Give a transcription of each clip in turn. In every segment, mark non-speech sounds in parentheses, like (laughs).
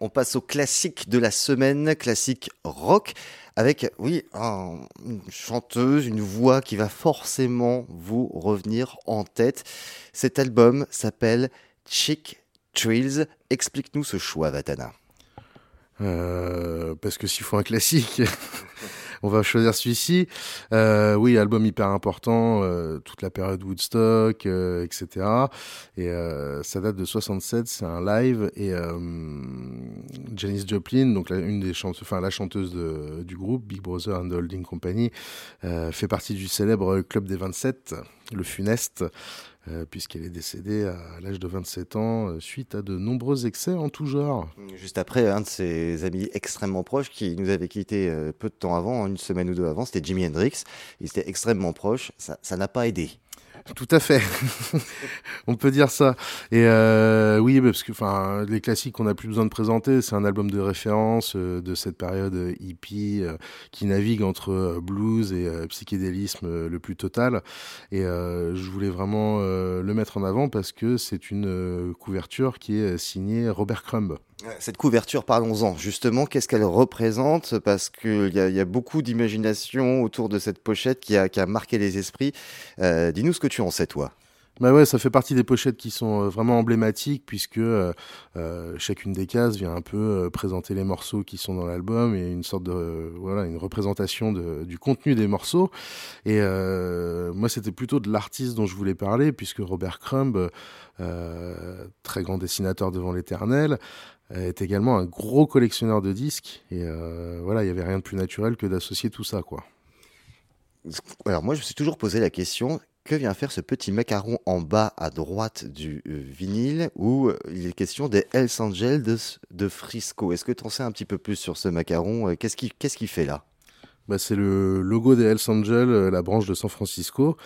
On passe au classique de la semaine, classique rock avec, oui, une chanteuse, une voix qui va forcément vous revenir en tête. Cet album s'appelle Chick Trills. Explique-nous ce choix, Vatana. Euh, parce que s'il faut un classique, (laughs) on va choisir celui-ci. Euh, oui, album hyper important, euh, toute la période Woodstock, etc. Et euh, ça date de 67, c'est un live. Et Janis Joplin, donc la, une des chanteuses, chanteuse du groupe Big Brother and the Holding Company, fait partie du célèbre Club des 27, le funeste. Euh, puisqu'elle est décédée à l'âge de 27 ans euh, suite à de nombreux excès en tout genre. Juste après, un de ses amis extrêmement proches qui nous avait quitté euh, peu de temps avant, une semaine ou deux avant, c'était Jimi Hendrix. Il était extrêmement proche, ça n'a pas aidé. Tout à fait. (laughs) on peut dire ça. Et euh, oui, parce que enfin, les classiques qu'on n'a plus besoin de présenter, c'est un album de référence euh, de cette période hippie euh, qui navigue entre euh, blues et psychédélisme le plus total. Et je voulais vraiment le mettre en avant parce que c'est une couverture qui est signée Robert Crumb. Cette couverture, parlons-en. Justement, qu'est-ce qu'elle représente? Parce qu'il y, a beaucoup d'imagination autour de cette pochette qui a, qui a marqué les esprits. Euh, Dis-nous ce que tu en sais, toi. Bah ouais, ça fait partie des pochettes qui sont euh, vraiment emblématiques puisque euh, euh, chacune des cases vient un peu présenter les morceaux qui sont dans l'album et une sorte de voilà une représentation du contenu des morceaux. Et moi, c'était plutôt de l'artiste dont je voulais parler puisque Robert Crumb, très grand dessinateur devant l'éternel, est également un gros collectionneur de disques. Et voilà, il y avait rien de plus naturel que d'associer tout ça, quoi. Alors moi, je me suis toujours posé la question que vient faire ce petit macaron en bas à droite du euh, vinyle où euh, il est question des Hells Angels de, Frisco? Est-ce que tu en sais un petit peu plus sur ce macaron Qu'est-ce qu'il qu'est-ce qu'il fait là? Bah, c'est le logo des Hells Angels, euh, la branche de San Francisco.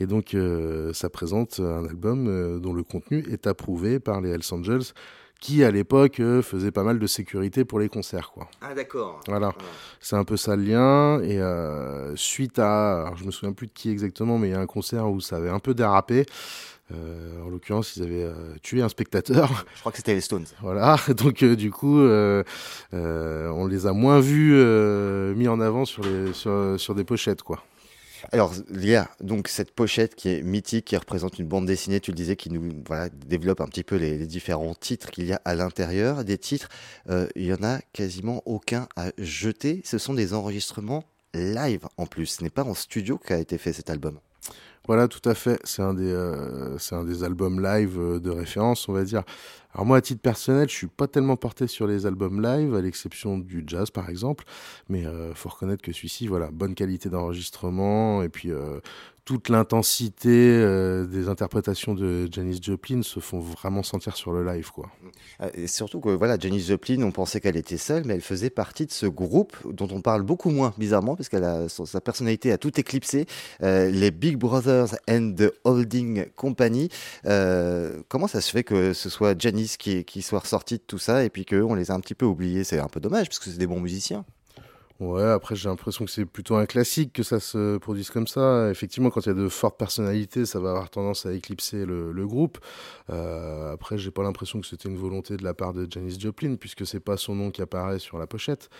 Et donc, euh, ça présente un album euh, dont le contenu est approuvé par les Hells Angels, qui à l'époque euh, faisait pas mal de sécurité pour les concerts quoi. Ah d'accord. Voilà, ah. c'est un peu ça le lien et euh, suite à alors je me souviens plus de qui exactement mais il y a un concert où ça avait un peu dérapé. Euh, en l'occurrence, ils avaient euh, tué un spectateur. (laughs) Je crois que c'était les Stones. Voilà, (laughs) donc euh, du coup, on les a moins vus mis en avant sur, les, sur, sur des pochettes, quoi. Alors, il y a donc cette pochette qui est mythique, qui représente une bande dessinée, tu le disais, qui nous voilà, développe un petit peu les, différents titres qu'il y a à l'intérieur. Des titres, euh, il y en a quasiment aucun à jeter. Ce sont des enregistrements live en plus. Ce n'est pas en studio qu'a été fait cet album. Voilà, tout à fait. C'est un des, euh, un des albums live euh, de référence, on va dire. Alors moi, à titre personnel, je suis pas tellement porté sur les albums live, à l'exception du jazz, par exemple. Mais euh, faut reconnaître que celui-ci, voilà, bonne qualité d'enregistrement et puis euh, toute l'intensité euh, des interprétations de Janis Joplin se font vraiment sentir sur le live, quoi. Et surtout que voilà, Janis Joplin, on pensait qu'elle était seule, mais elle faisait partie de ce groupe dont on parle beaucoup moins bizarrement, parce a sa personnalité a tout éclipsé. Les Big Brothers and the Holding Company. Comment ça se fait que ce soit Janis qui, qui soit ressortie de tout ça et puis qu'on les a un petit peu oubliés C'est un peu dommage, parce que c'est des bons musiciens. Ouais, après j'ai l'impression que c'est plutôt un classique que ça se produise comme ça. Effectivement, quand il y a de fortes personnalités, ça va avoir tendance à éclipser le, groupe. Euh, après, j'ai pas l'impression que c'était une volonté de la part de Janis Joplin, puisque c'est pas son nom qui apparaît sur la pochette.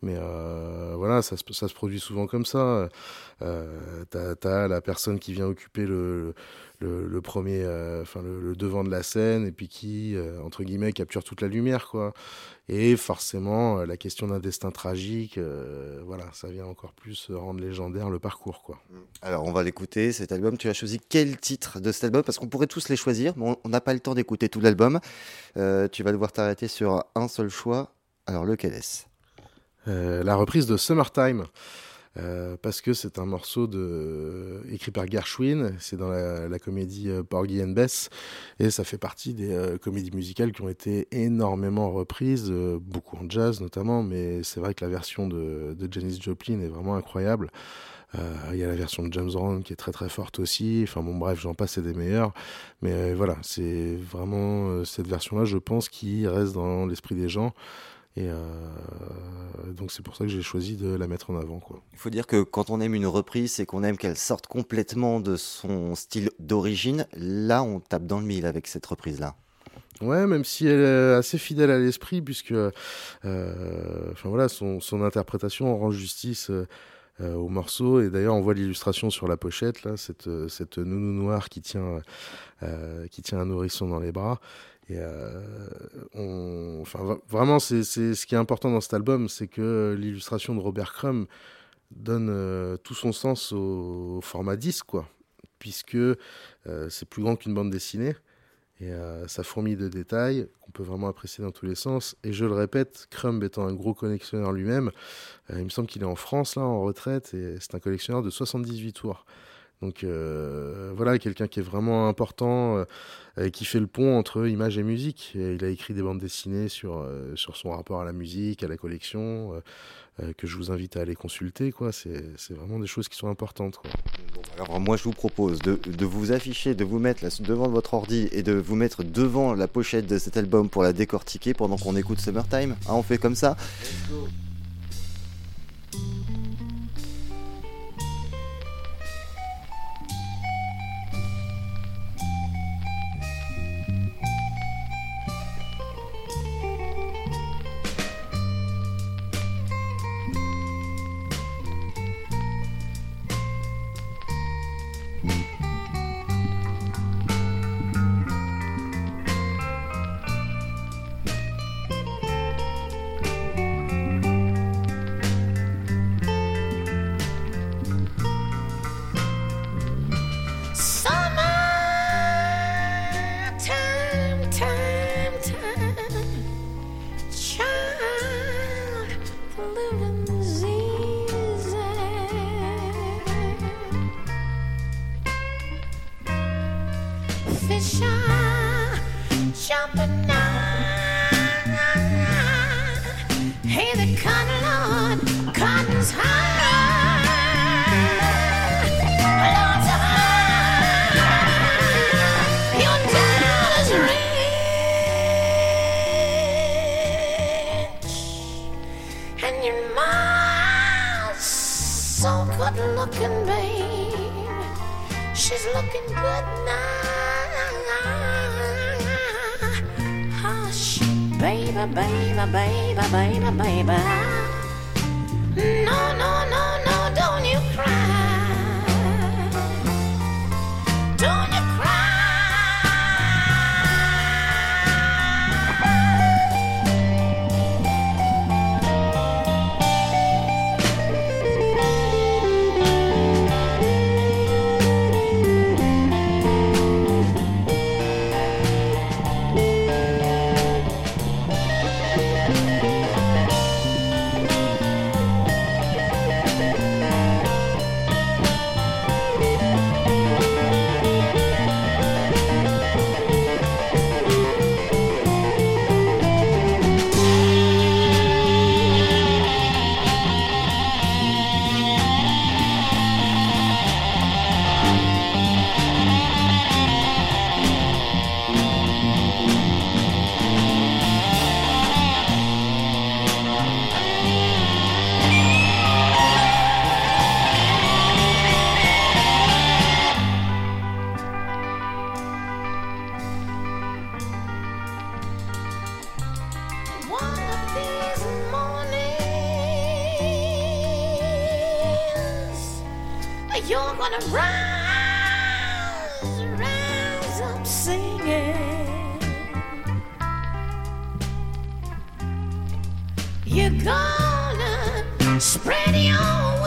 Mais euh, voilà, ça se, produit souvent comme ça. Euh, t'as as la personne qui vient occuper le, le, le premier, euh, enfin le, le, devant de la scène, et puis qui, euh, entre guillemets, capture toute la lumière, quoi. Et forcément, euh, la question d'un destin tragique, voilà, ça vient encore plus rendre légendaire le parcours, quoi. Alors, on va l'écouter, cet album. Tu as choisi quel titre de cet album? Parce qu'on pourrait tous les choisir, mais on n'a pas le temps d'écouter tout l'album. Tu vas devoir t'arrêter sur un seul choix. Alors, lequel est-ce? Euh, La reprise de Summertime. Euh, parce que c'est un morceau de, écrit par Gershwin, c'est dans la, comédie euh, Porgy and Bess, et ça fait partie des euh, comédies musicales qui ont été énormément reprises, beaucoup en jazz notamment, mais c'est vrai que la version de, de Janis Joplin est vraiment incroyable. Il y a la version de James Brown qui est très très forte aussi. Enfin bon, bref, j'en passe, c'est des meilleurs. Mais voilà, c'est vraiment cette version-là, je pense, qui reste dans l'esprit des gens. Et euh, donc c'est pour ça que j'ai choisi de la mettre en avant. Quoi. Il faut dire que quand on aime une reprise, c'est qu'on aime qu'elle sorte complètement de son style d'origine. Là, on tape dans le mille avec cette reprise-là. Ouais, même si elle est assez fidèle à l'esprit, puisque euh, enfin voilà, son, son, interprétation rend justice euh, au morceau. Et d'ailleurs, on voit l'illustration sur la pochette, là, cette, cette nounou noire qui tient, qui tient un nourrisson dans les bras. Et euh, on, vraiment, c'est ce qui est important dans cet album, c'est que l'illustration de Robert Crumb donne euh, tout son sens au, format 10, quoi, puisque euh, c'est plus grand qu'une bande dessinée. Et ça fourmille de détails qu'on peut vraiment apprécier dans tous les sens. Et je le répète, Crumb étant un gros collectionneur lui-même, il me semble qu'il est en France, là, en retraite, et c'est un collectionneur de 78 tours. Donc euh, voilà, quelqu'un qui est vraiment important euh, et qui fait le pont entre image et musique. il a écrit des bandes dessinées sur, euh, sur son rapport à la musique, à la collection, que je vous invite à aller consulter. Quoi. C'est, vraiment des choses qui sont importantes. alors moi je vous propose de, de, vous afficher, de vous mettre devant votre ordi et de vous mettre devant la pochette de cet album pour la décortiquer pendant qu'on écoute Summertime. Ah, on fait comme ça? the cotton cotton's high. Your rich, and your so good looking, babe. She's looking good now baby, baby, baby, baby, baby. No, no, no, no, don't you cry. wanna rise, rise up singing. You're gonna spread your wings.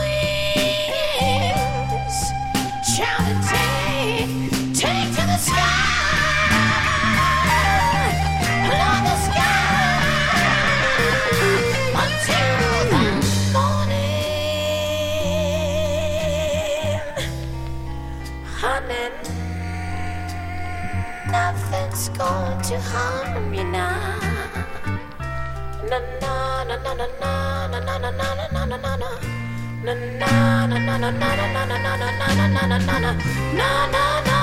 Nothing's going to harm you now. Na na na na na na na na na na na na na na. Na na na na na na na na na na na na na na na na na.